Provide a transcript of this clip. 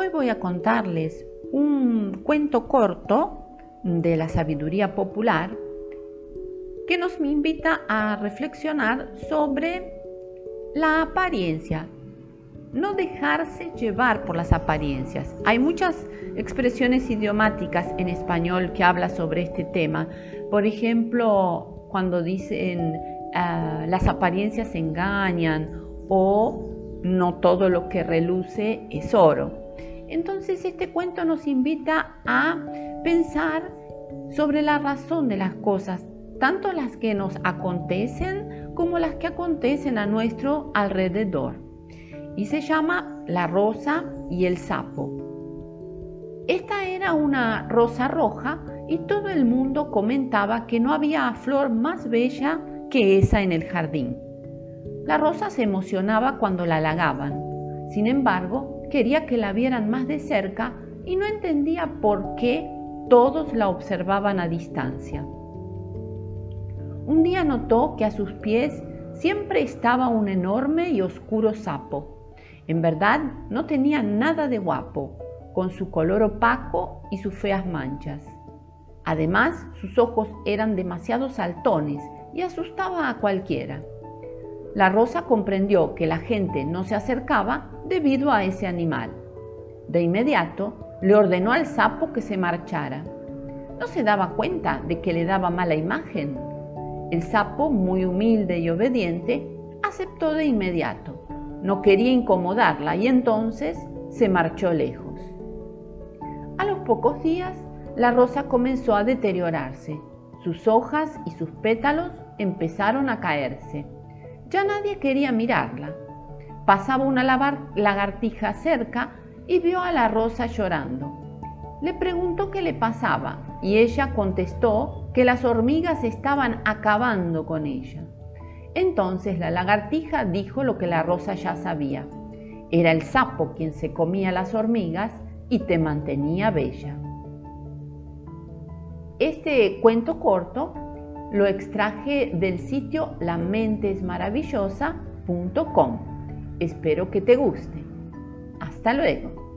Hoy voy a contarles un cuento corto de la sabiduría popular que nos invita a reflexionar sobre la apariencia, no dejarse llevar por las apariencias. Hay muchas expresiones idiomáticas en español que hablan sobre este tema. Por ejemplo, cuando dicen ah, las apariencias engañan o no todo lo que reluce es oro. Entonces este cuento nos invita a pensar sobre la razón de las cosas, tanto las que nos acontecen como las que acontecen a nuestro alrededor. Y se llama La rosa y el sapo. Esta era una rosa roja y todo el mundo comentaba que no había flor más bella que esa en el jardín. La rosa se emocionaba cuando la halagaban. Sin embargo, quería que la vieran más de cerca y no entendía por qué todos la observaban a distancia. Un día notó que a sus pies siempre estaba un enorme y oscuro sapo. En verdad no tenía nada de guapo, con su color opaco y sus feas manchas. Además, sus ojos eran demasiado saltones y asustaba a cualquiera. La rosa comprendió que la gente no se acercaba debido a ese animal. De inmediato le ordenó al sapo que se marchara. No se daba cuenta de que le daba mala imagen. El sapo, muy humilde y obediente, aceptó de inmediato. No quería incomodarla y entonces se marchó lejos. A los pocos días, la rosa comenzó a deteriorarse. Sus hojas y sus pétalos empezaron a caerse. Ya nadie quería mirarla. Pasaba una lagartija cerca y vio a la rosa llorando. Le preguntó qué le pasaba y ella contestó que las hormigas estaban acabando con ella. Entonces la lagartija dijo lo que la rosa ya sabía. Era el sapo quien se comía las hormigas y te mantenía bella. Este cuento corto lo extraje del sitio lamentesmaravillosa.com. Espero que te guste. Hasta luego.